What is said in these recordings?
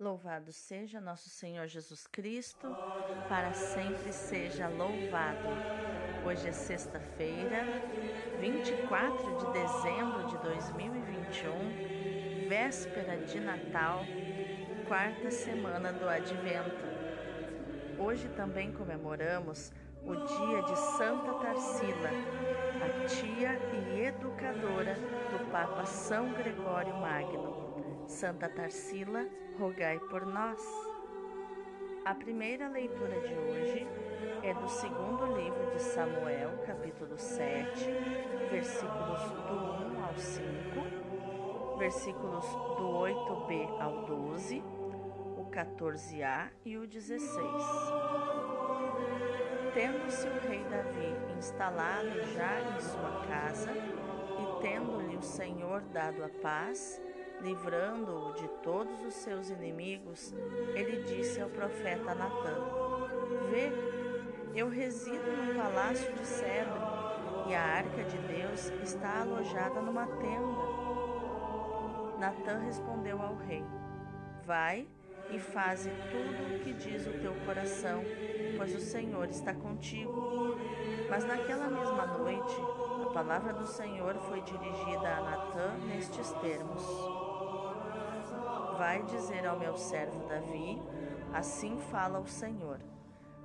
Louvado seja nosso Senhor Jesus Cristo, para sempre seja louvado. Hoje é sexta-feira, 24 de dezembro de 2021, véspera de Natal, quarta semana do Advento. Hoje também comemoramos o dia de Santa Tarsila, a tia e educadora do Papa São Gregório Magno. Santa Tarsila, rogai por nós. A primeira leitura de hoje é do segundo livro de Samuel, capítulo 7, versículos do 1 ao 5, versículos do 8b ao 12, o 14a e o 16. Tendo-se o rei Davi instalado já em sua casa, e tendo-lhe o Senhor dado a paz, livrando-o de todos os seus inimigos, ele disse ao profeta Natã: Vê, eu resido num palácio de cedro e a arca de Deus está alojada numa tenda. Natã respondeu ao rei: Vai e faze tudo o que diz o teu coração, pois o Senhor está contigo. Mas naquela mesma noite, a palavra do Senhor foi dirigida a Natã nestes termos: Vai dizer ao meu servo Davi: Assim fala o Senhor.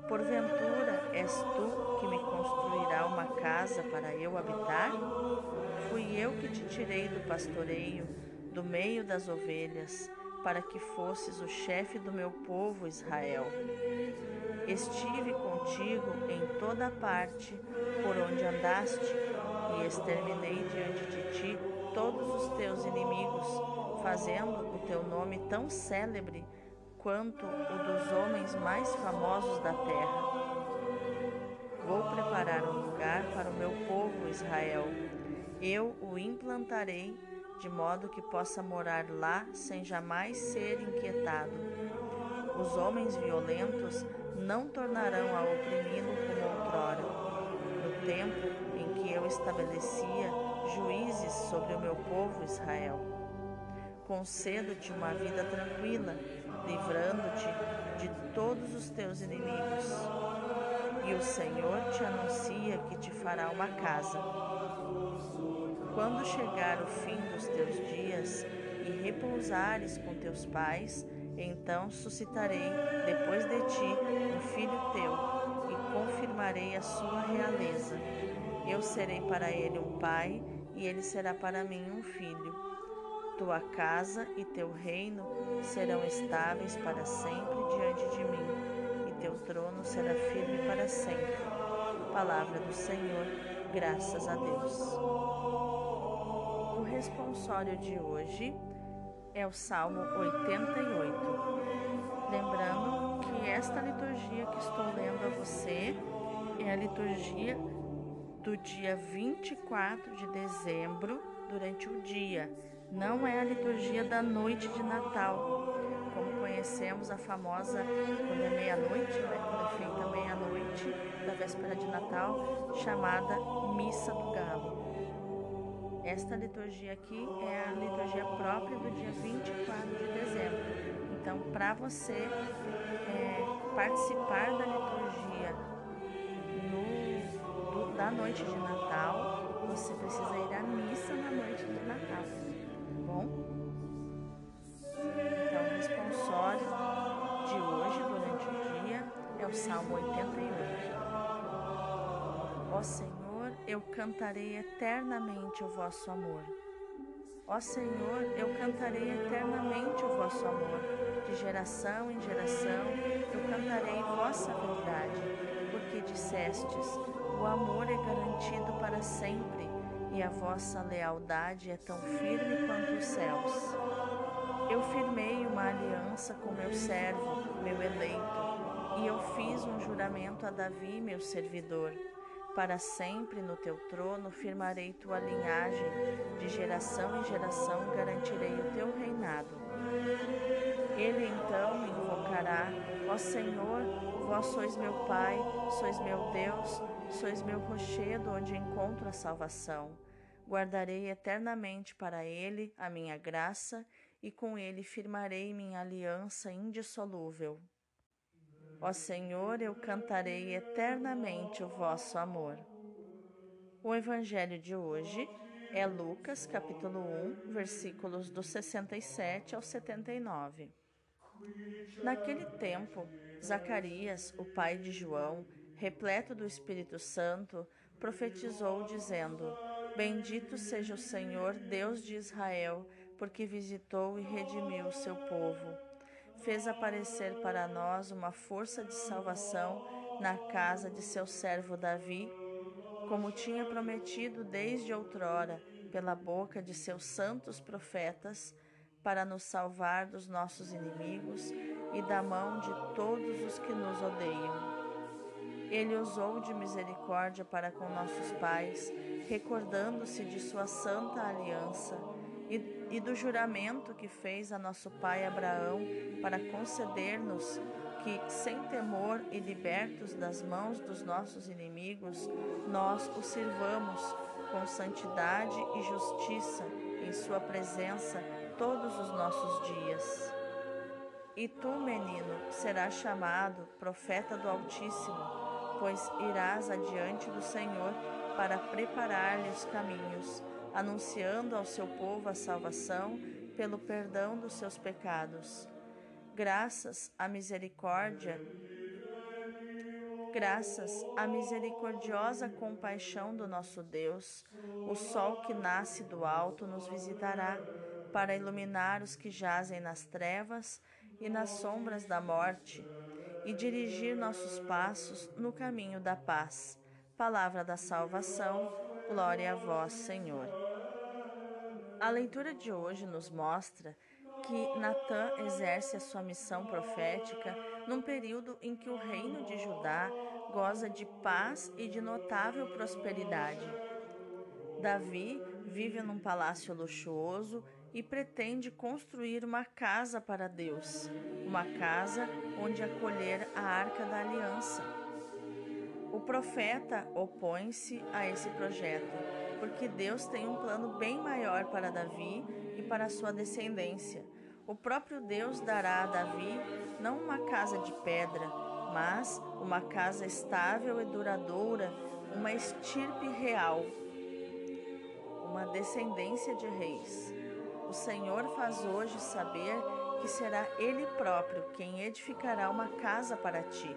Porventura és tu que me construirá uma casa para eu habitar? Fui eu que te tirei do pastoreio, do meio das ovelhas, para que fosses o chefe do meu povo Israel. Estive contigo em toda parte por onde andaste, e exterminei diante de ti todos os teus inimigos fazendo o teu nome tão célebre quanto o dos homens mais famosos da terra. Vou preparar um lugar para o meu povo Israel. Eu o implantarei de modo que possa morar lá sem jamais ser inquietado. Os homens violentos não tornarão a oprimi-lo como outrora, no tempo em que eu estabelecia juízes sobre o meu povo Israel. Concedo-te uma vida tranquila, livrando-te de todos os teus inimigos. E o Senhor te anuncia que te fará uma casa. Quando chegar o fim dos teus dias e repousares com teus pais, então suscitarei depois de ti um filho teu e confirmarei a sua realeza. Eu serei para ele um pai e ele será para mim um filho. Tua casa e teu reino serão estáveis para sempre diante de mim, e teu trono será firme para sempre. Palavra do Senhor, graças a Deus. O responsório de hoje é o Salmo 88. Lembrando que esta liturgia que estou lendo a você é a liturgia do dia 24 de dezembro, durante o dia não é a liturgia da noite de Natal, como conhecemos a famosa, quando é meia-noite, né, quando é feita meia-noite da véspera de Natal, chamada Missa do Galo. Esta liturgia aqui é a liturgia própria do dia 24 de dezembro. Então, para você é, participar da liturgia no, do, da noite de Natal, você precisa ir à missa na noite de Natal bom? Então, o responsório de hoje, durante o dia, é o Salmo 88. Ó Senhor, eu cantarei eternamente o vosso amor. Ó Senhor, eu cantarei eternamente o vosso amor. De geração em geração, eu cantarei vossa verdade, porque dissestes: o amor é garantido para sempre e a vossa lealdade é tão firme quanto os céus. Eu firmei uma aliança com meu servo, meu eleito, e eu fiz um juramento a Davi, meu servidor. Para sempre no teu trono firmarei tua linhagem, de geração em geração garantirei o teu reinado. Ele então me invocará: Ó Senhor, vós sois meu Pai, sois meu Deus, sois meu rochedo onde encontro a salvação. Guardarei eternamente para ele a minha graça e com ele firmarei minha aliança indissolúvel. Ó Senhor, eu cantarei eternamente o vosso amor. O evangelho de hoje é Lucas, capítulo 1, versículos do 67 ao 79. Naquele tempo, Zacarias, o pai de João, repleto do Espírito Santo, profetizou, dizendo: Bendito seja o Senhor, Deus de Israel, porque visitou e redimiu o seu povo. Fez aparecer para nós uma força de salvação na casa de seu servo Davi, como tinha prometido desde outrora, pela boca de seus santos profetas, para nos salvar dos nossos inimigos e da mão de todos os que nos odeiam. Ele usou de misericórdia para com nossos pais, recordando-se de sua santa aliança e, e, do juramento que fez a nosso pai Abraão para conceder-nos que, sem temor e libertos das mãos dos nossos inimigos, nós o sirvamos com santidade e justiça em Sua presença todos os nossos dias. E tu, menino, serás chamado profeta do Altíssimo, pois irás adiante do Senhor para preparar-lhe os caminhos, anunciando ao seu povo a salvação pelo perdão dos seus pecados. Graças à misericórdia, graças à misericordiosa compaixão do nosso Deus, o sol que nasce do alto nos visitará para iluminar os que jazem nas trevas e nas sombras da morte e dirigir nossos passos no caminho da paz. Palavra da salvação, glória a vós, Senhor. A leitura de hoje nos mostra que Natã exerce a sua missão profética num período em que o reino de Judá goza de paz e de notável prosperidade. Davi vive num palácio luxuoso e pretende construir uma casa para Deus, uma casa onde acolher a arca da aliança. O profeta opõe-se a esse projeto, porque Deus tem um plano bem maior para Davi e para sua descendência. O próprio Deus dará a Davi não uma casa de pedra, mas uma casa estável e duradoura, uma estirpe real, uma descendência de reis. O Senhor faz hoje saber que será Ele próprio quem edificará uma casa para ti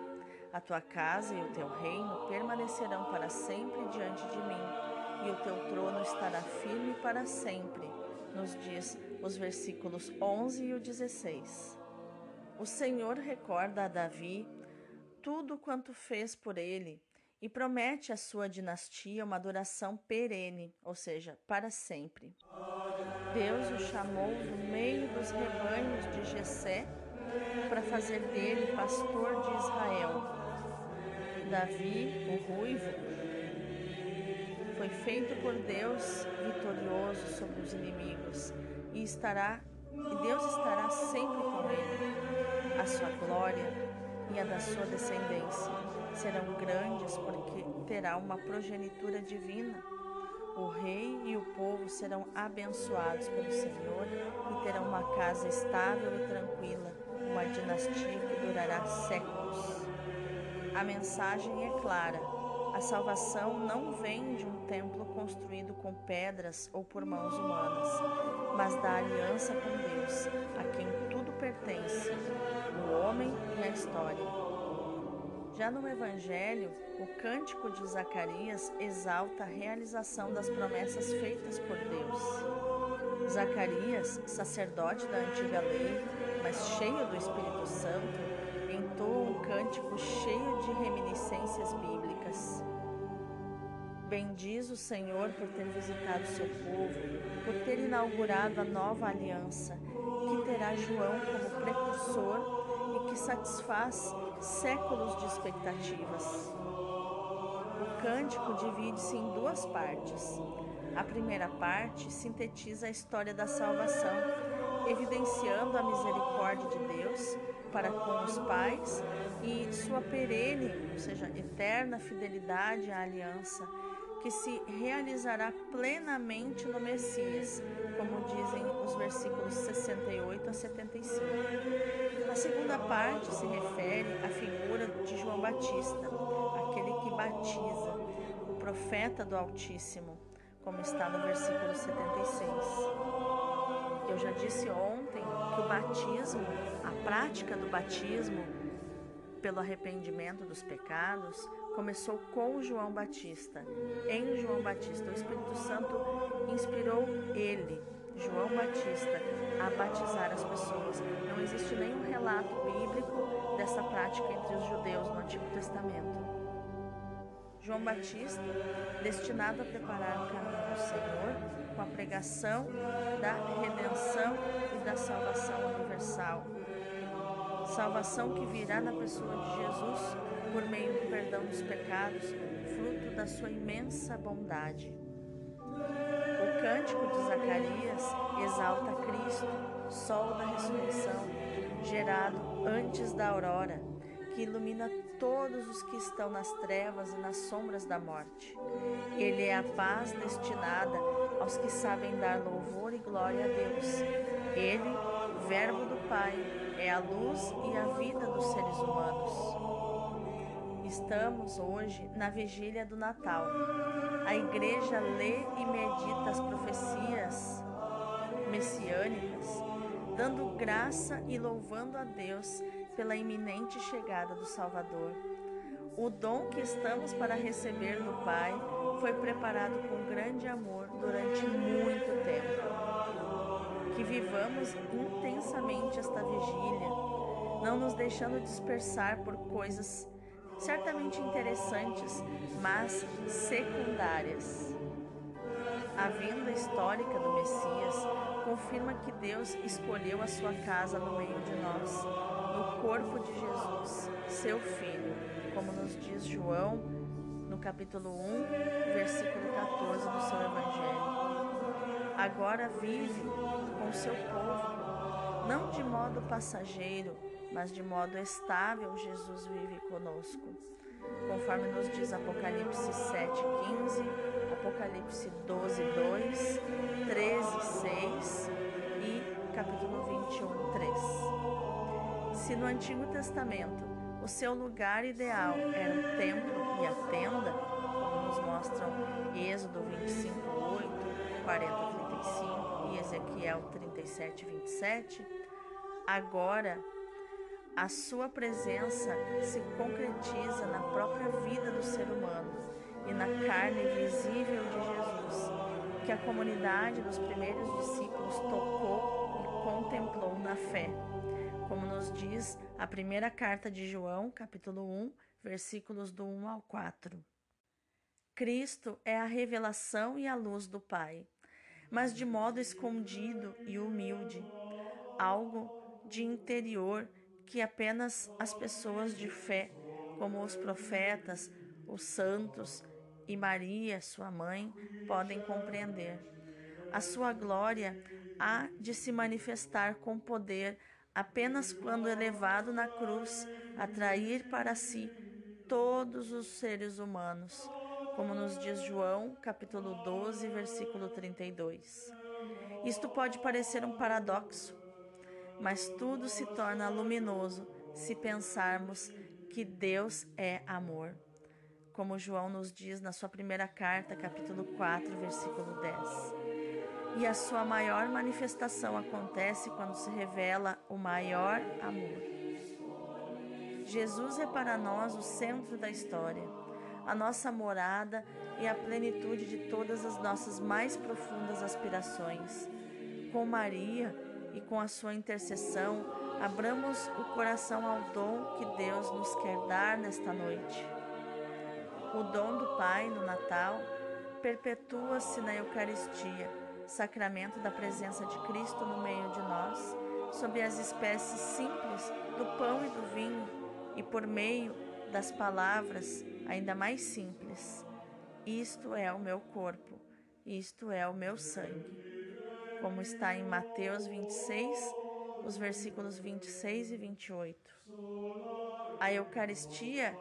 a tua casa e o teu reino permanecerão para sempre diante de mim, e o teu trono estará firme para sempre. Nos diz os versículos 11 e o 16. O Senhor recorda a Davi tudo quanto fez por ele e promete à sua dinastia uma duração perene, ou seja, para sempre. Deus o chamou do meio dos rebanhos de Jessé para fazer dele pastor de Israel. Davi, o ruivo, foi feito por Deus vitorioso sobre os inimigos e estará e Deus estará sempre com ele. A sua glória e a da sua descendência serão grandes porque terá uma progenitura divina. Povo serão abençoados pelo Senhor e terão uma casa estável e tranquila, uma dinastia que durará séculos. A mensagem é clara: a salvação não vem de um templo construído com pedras ou por mãos humanas, mas da aliança com Deus, a quem tudo pertence, o homem e a história. Já no Evangelho, o cântico de Zacarias exalta a realização das promessas feitas por Deus. Zacarias, sacerdote da antiga lei, mas cheio do Espírito Santo, entoa um cântico cheio de reminiscências bíblicas. Bendiz o Senhor por ter visitado seu povo, por ter inaugurado a nova aliança, que terá João como precursor e que satisfaz séculos de expectativas. O cântico divide-se em duas partes. A primeira parte sintetiza a história da salvação, evidenciando a misericórdia de Deus para com os pais e sua perene, ou seja, eterna fidelidade à aliança, que se realizará plenamente no Messias, como dizem os versículos 68 a 75. A segunda parte se refere à figura de João Batista, aquele que batiza, o profeta do Altíssimo, como está no versículo 76. Eu já disse ontem que o batismo, a prática do batismo pelo arrependimento dos pecados, começou com João Batista. Em João Batista, o Espírito Santo inspirou ele, João Batista, a batizar as pessoas. Não existe nenhum relato bíblico dessa prática entre os judeus no Antigo Testamento. João Batista, destinado a preparar o caminho do Senhor com a pregação da redenção e da salvação universal. Salvação que virá na pessoa de Jesus por meio do perdão dos pecados, fruto da sua imensa bondade. O cântico de Zacarias exalta Cristo, sol da ressurreição, gerado antes da aurora, que ilumina todos os que estão nas trevas e nas sombras da morte. Ele é a paz destinada aos que sabem dar louvor e glória a Deus. Ele, Verbo do Pai, é a luz e a vida dos seres humanos. Estamos hoje na vigília do Natal. A igreja lê e medita as profecias messiânicas, dando graça e louvando a Deus pela iminente chegada do Salvador. O dom que estamos para receber do Pai foi preparado com grande amor durante muito tempo. Que vivamos intensamente esta vigília, não nos deixando dispersar por coisas certamente interessantes, mas secundárias. A vinda histórica do Messias confirma que Deus escolheu a sua casa no meio de nós, no corpo de Jesus, seu Filho, como nos diz João no capítulo 1, versículo 14 do seu Evangelho. Agora vive com seu povo, não de modo passageiro, mas de modo estável Jesus vive conosco. Conforme nos diz Apocalipse 7:15, Apocalipse 12:2, 13:6 e capítulo 21:3. Se no Antigo Testamento o seu lugar ideal era o templo e a tenda, como nos mostram Êxodo 25:8, 40:35 e Ezequiel 37:27, agora a sua presença se concretiza na própria vida do ser humano e na carne visível de Jesus, que a comunidade dos primeiros discípulos tocou e contemplou na fé, como nos diz a primeira carta de João, capítulo 1, versículos do 1 ao 4. Cristo é a revelação e a luz do Pai, mas de modo escondido e humilde, algo de interior que apenas as pessoas de fé, como os profetas, os santos e Maria, sua mãe, podem compreender. A sua glória há de se manifestar com poder apenas quando elevado na cruz, atrair para si todos os seres humanos, como nos diz João, capítulo 12, versículo 32. Isto pode parecer um paradoxo, mas tudo se torna luminoso se pensarmos que Deus é amor. Como João nos diz na sua primeira carta, capítulo 4, versículo 10. E a sua maior manifestação acontece quando se revela o maior amor. Jesus é para nós o centro da história, a nossa morada e a plenitude de todas as nossas mais profundas aspirações. Com Maria, e com a sua intercessão, abramos o coração ao dom que Deus nos quer dar nesta noite. O dom do Pai no Natal perpetua-se na Eucaristia, sacramento da presença de Cristo no meio de nós, sob as espécies simples do pão e do vinho e por meio das palavras ainda mais simples. Isto é o meu corpo, isto é o meu sangue como está em Mateus 26, os versículos 26 e 28. A Eucaristia,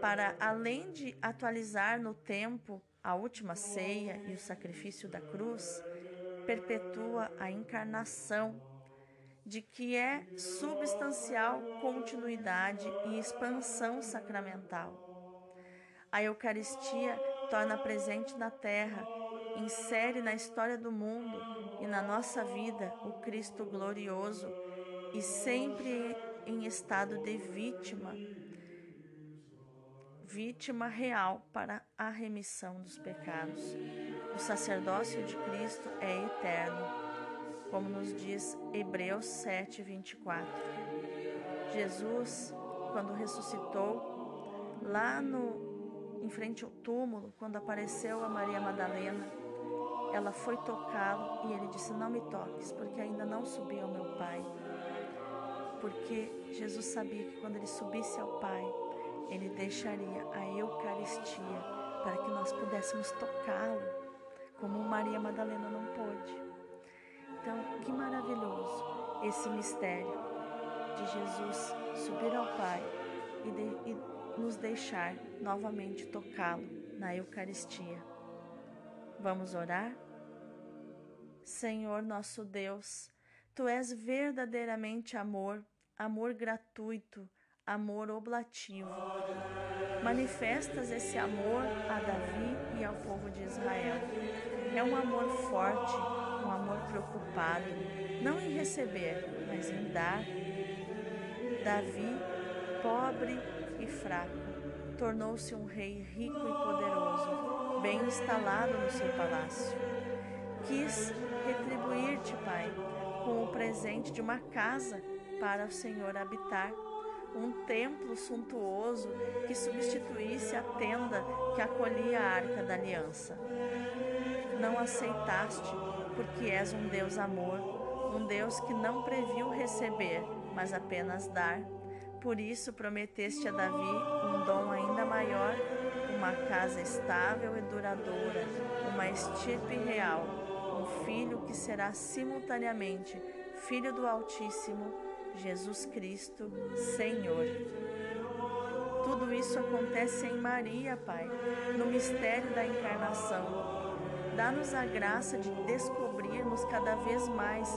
para além de atualizar no tempo A última ceia e o sacrifício da cruz perpetua a encarnação de que é substancial continuidade e expansão sacramental. A Eucaristia torna presente na terra, insere na história do mundo e na nossa vida o Cristo glorioso e sempre em estado de vítima, vítima real para a remissão dos pecados. O sacerdócio de Cristo é eterno, como nos diz Hebreus 7, 24. Jesus, quando ressuscitou, lá no, em frente ao túmulo, quando apareceu a Maria Madalena, ela foi tocá-lo e ele disse: Não me toques, porque ainda não subi ao meu Pai porque Jesus sabia que quando ele subisse ao Pai, ele deixaria a Eucaristia para que nós pudéssemos tocá-lo, como Maria Madalena não pôde. Então, que maravilhoso esse mistério de Jesus subir ao Pai e, de, e nos deixar novamente tocá-lo na Eucaristia. Vamos orar? Senhor nosso Deus, Tu és verdadeiramente amor, amor gratuito, amor oblativo. Manifestas esse amor a Davi e ao povo de Israel. É um amor forte, um amor preocupado, não em receber, mas em dar. Davi, pobre e fraco, tornou-se um rei rico e poderoso, bem instalado no seu palácio. Quis retribuir-te, Pai, com o presente de uma casa para o Senhor habitar, um templo suntuoso que substituísse a tenda que acolhia a arca da aliança. Não aceitaste, porque és um Deus amor, um Deus que não previu receber, mas apenas dar. Por isso prometeste a Davi um dom ainda maior, uma casa estável e duradoura, uma estirpe real um filho que será simultaneamente Filho do Altíssimo, Jesus Cristo, Senhor. Tudo isso acontece em Maria, Pai, no mistério da encarnação. Dá-nos a graça de descobrirmos cada vez mais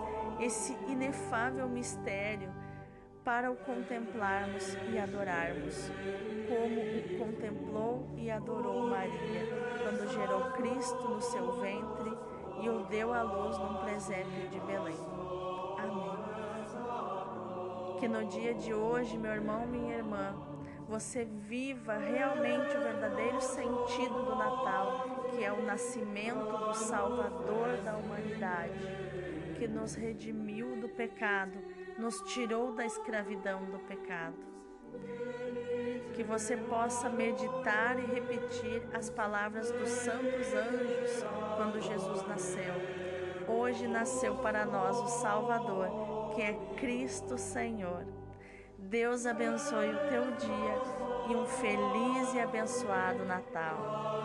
esse inefável mistério para o contemplarmos e adorarmos, como o contemplou e adorou Maria, quando gerou Cristo no seu ventre e o deu à luz num presépio de Belém. Amém. Que no dia de hoje, meu irmão, minha irmã, você viva realmente o verdadeiro sentido do Natal, que é o nascimento do Salvador da humanidade, que nos redimiu do pecado, nos tirou da escravidão do pecado que você possa meditar e repetir as palavras dos santos anjos quando Jesus nasceu. Hoje nasceu para nós o Salvador, que é Cristo Senhor. Deus abençoe o teu dia e um feliz e abençoado Natal.